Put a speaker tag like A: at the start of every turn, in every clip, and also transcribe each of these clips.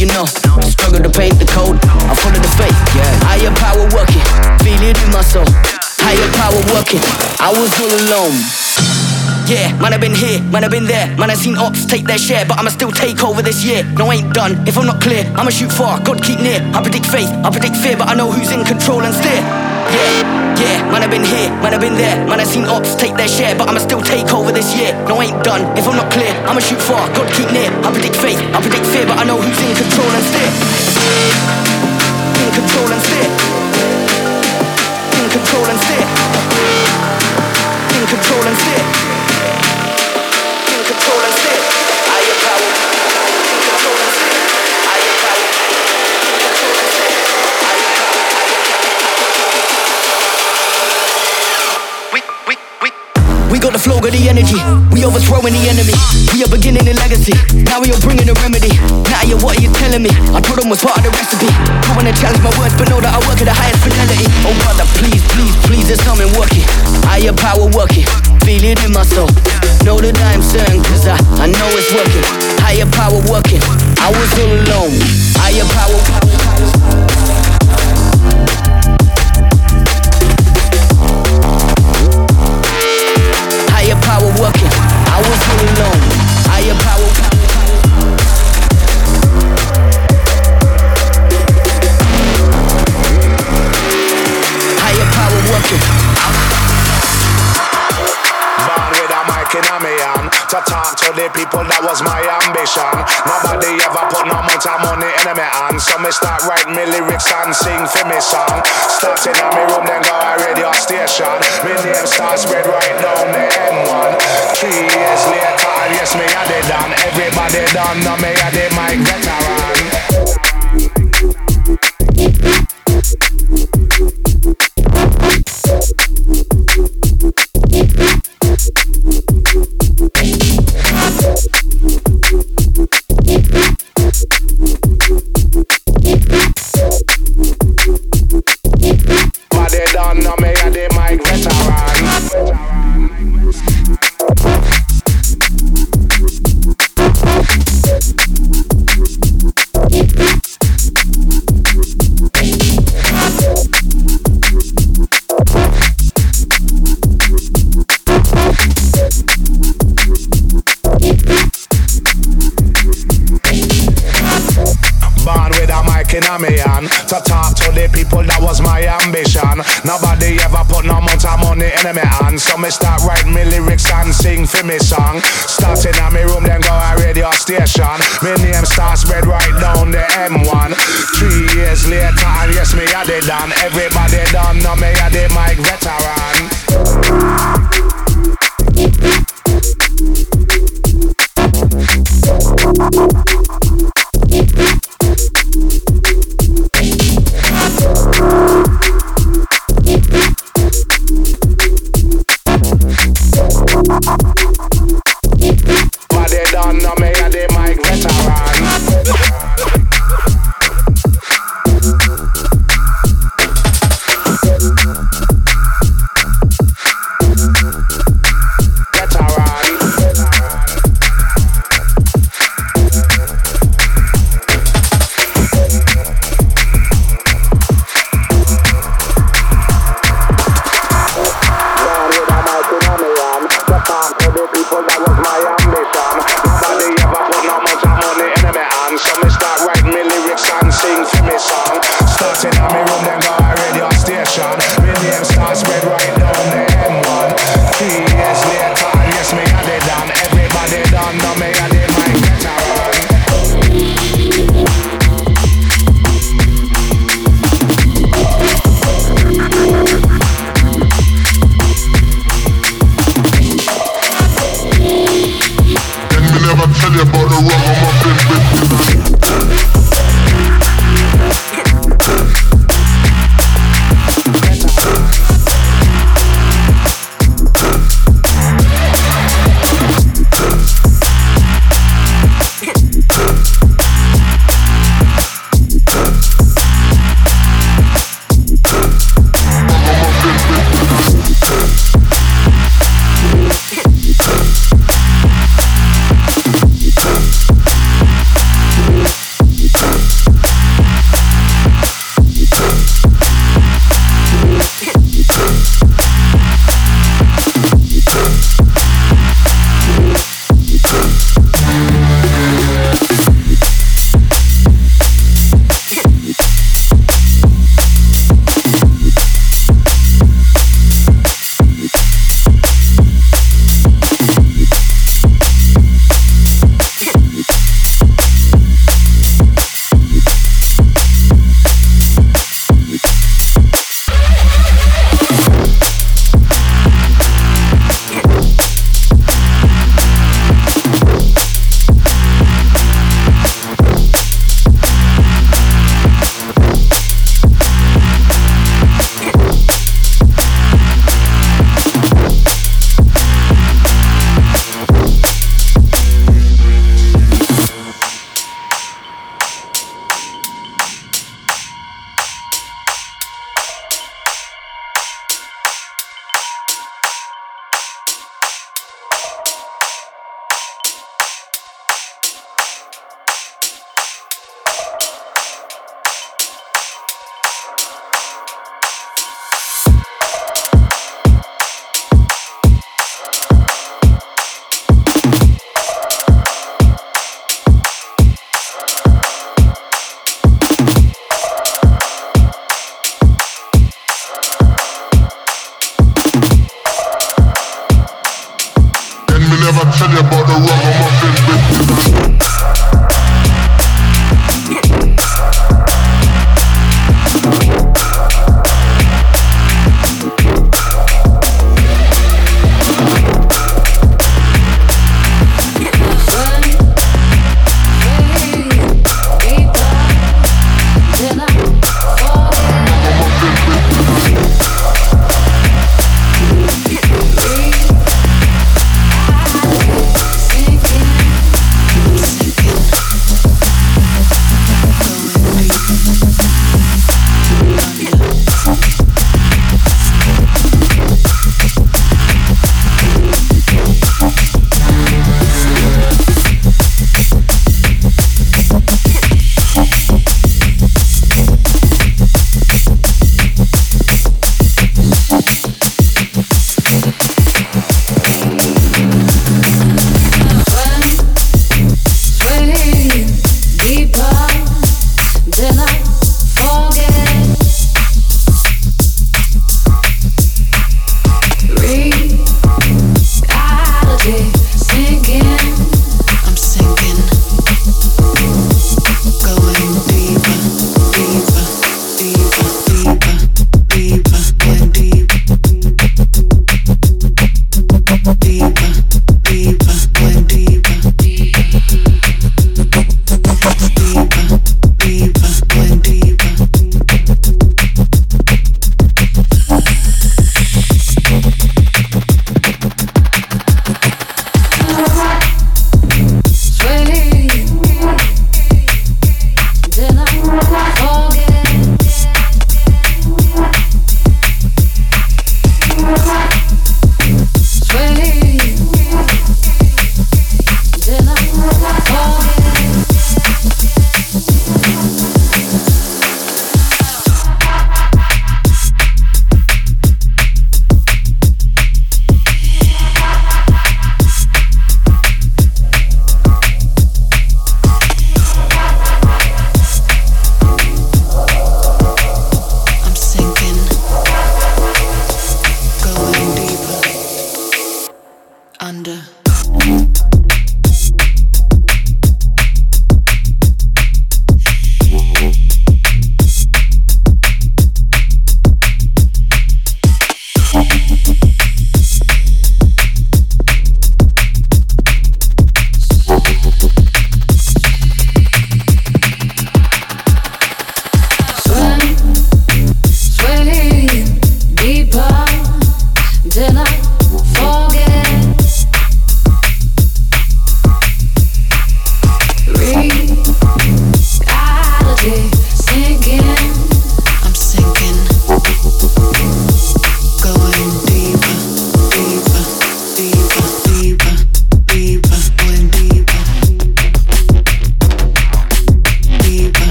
A: you know. Struggle to paint the code, I follow the faith, yeah. Higher power working, feel it in my soul. Higher power working. I was all alone. Yeah, man, I've been here, man, I've been there. Man, I've seen ops take their share, but I'ma still take over this year. No, I ain't done. If I'm not clear, I'ma shoot far. God keep near. I predict faith, I predict fear, but I know who's in control and steer. Yeah, yeah, man, I've been here, man, I've been there. Man, I've seen ops take their share, but I'ma still take over this year. No, I ain't done. If I'm not clear, I'ma shoot far. God keep near. I predict faith, I predict fear, but I know who's in control and steer. In control and steer. In control and steer. In control and steer. Got the energy. We overthrowing the enemy. We are beginning a legacy. Now we are bringing a remedy. Now you, what are you telling me? I told them was part of the recipe. I wanna challenge my words, but know that I work at the highest fidelity. Oh brother, please, please, please, there's something working. Higher power working. Feel it in my soul. Know that I am certain, cause I, I know it's working. Higher power working. I was all alone. Higher power. power
B: the people. That was my ambition. Nobody ever put no amount of money in my hand, so me start writing me lyrics and sing for me song. Starting in my room, then go a radio station. My name starts spread right down the M1. Three years later, yes, me had it done. Everybody done, know me had the mic veteran. me start writing me lyrics and sing for me song. Starting at me room, then go a radio station. Me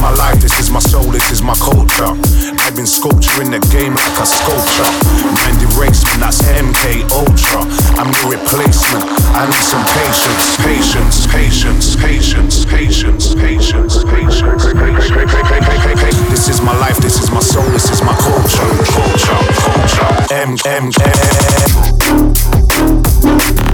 B: is my life, this is my soul, this is my culture. I've been sculpturing the game like a sculpture. Mind erasement, that's MK Ultra. I'm the replacement. I need some patience, patience, patience, patience, patience, patience, patience, patience. This is my life, this is my soul, this is my culture, culture, culture.
C: M M M.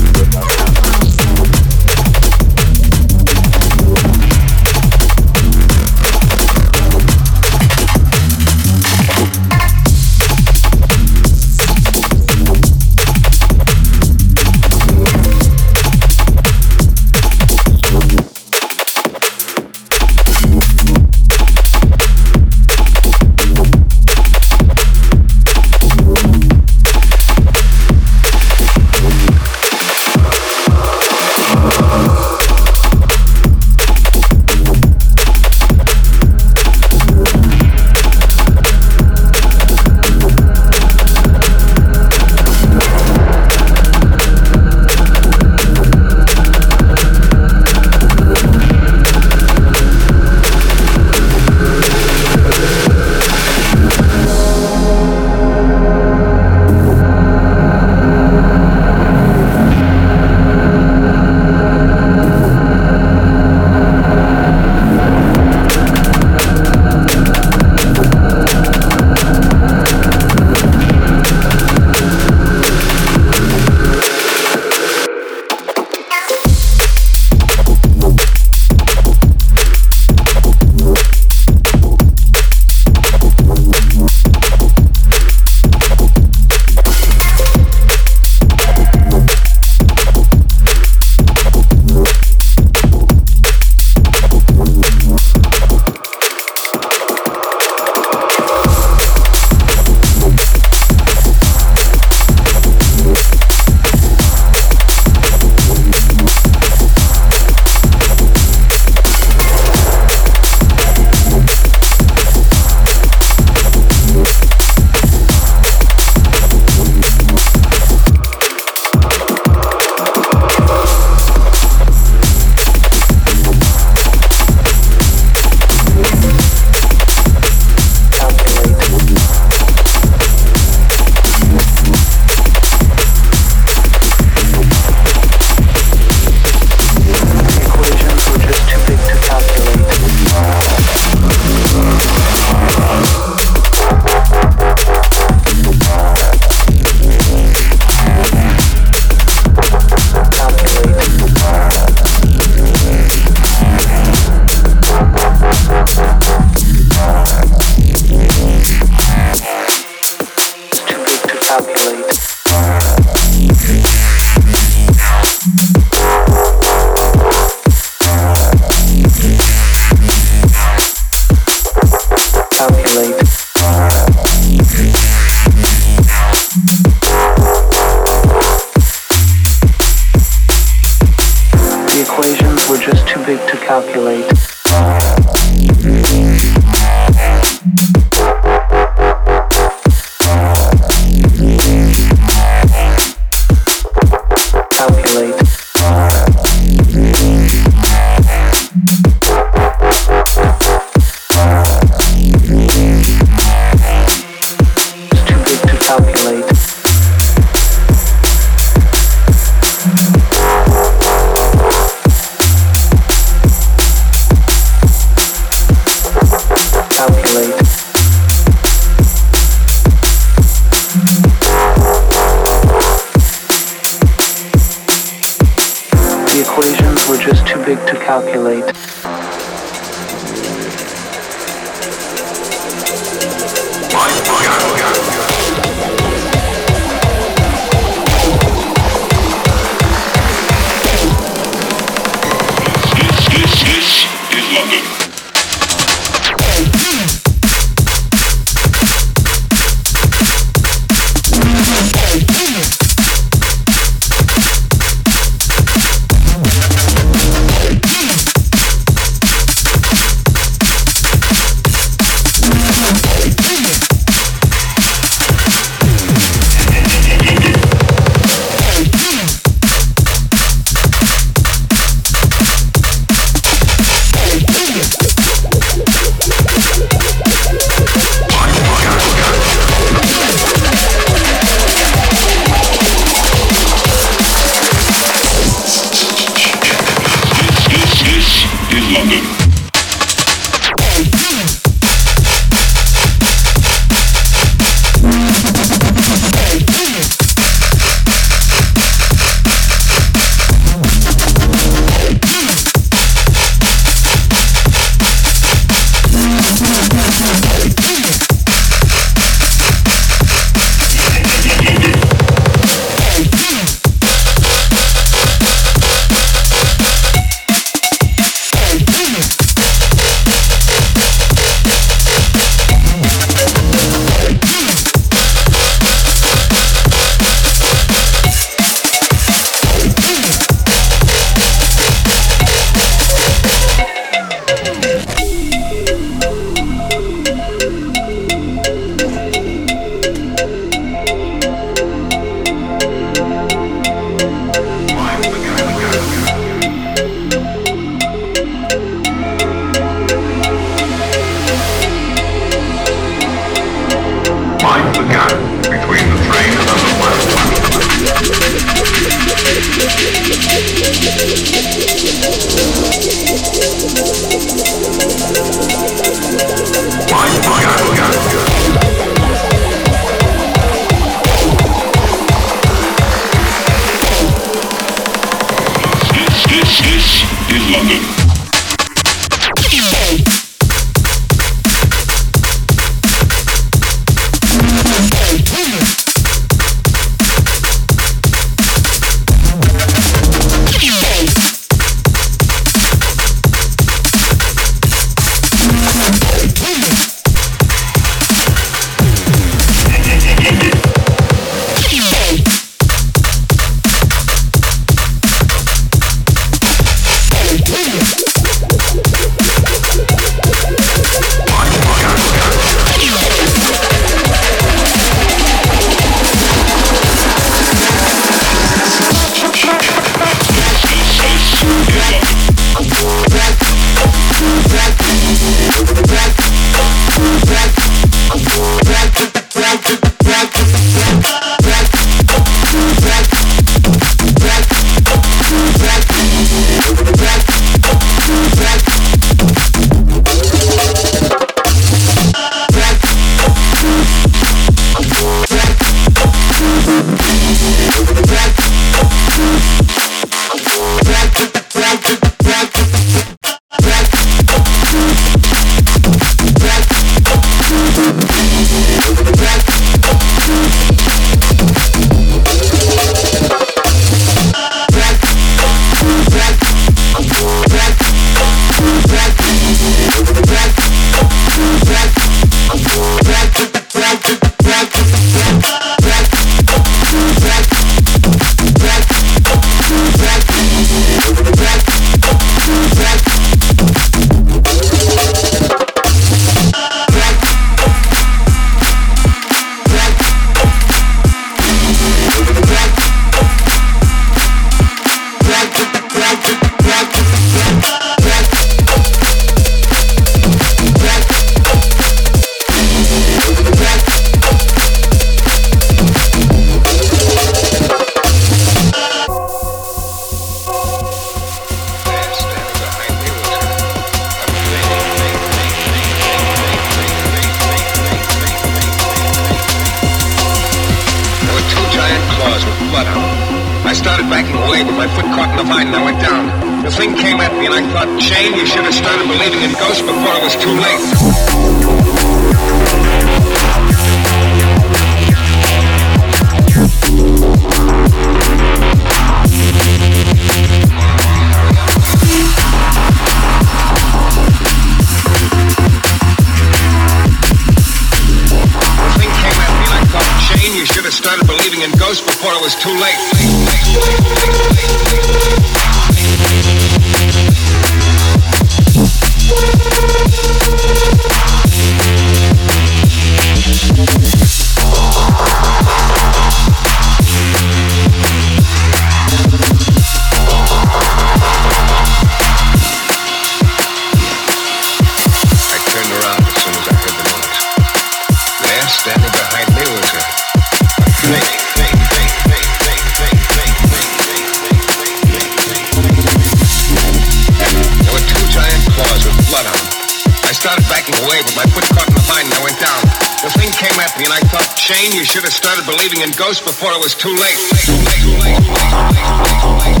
C: Shane, you should have started believing in ghosts before it was too late. Too late, too late, too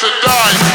D: to die.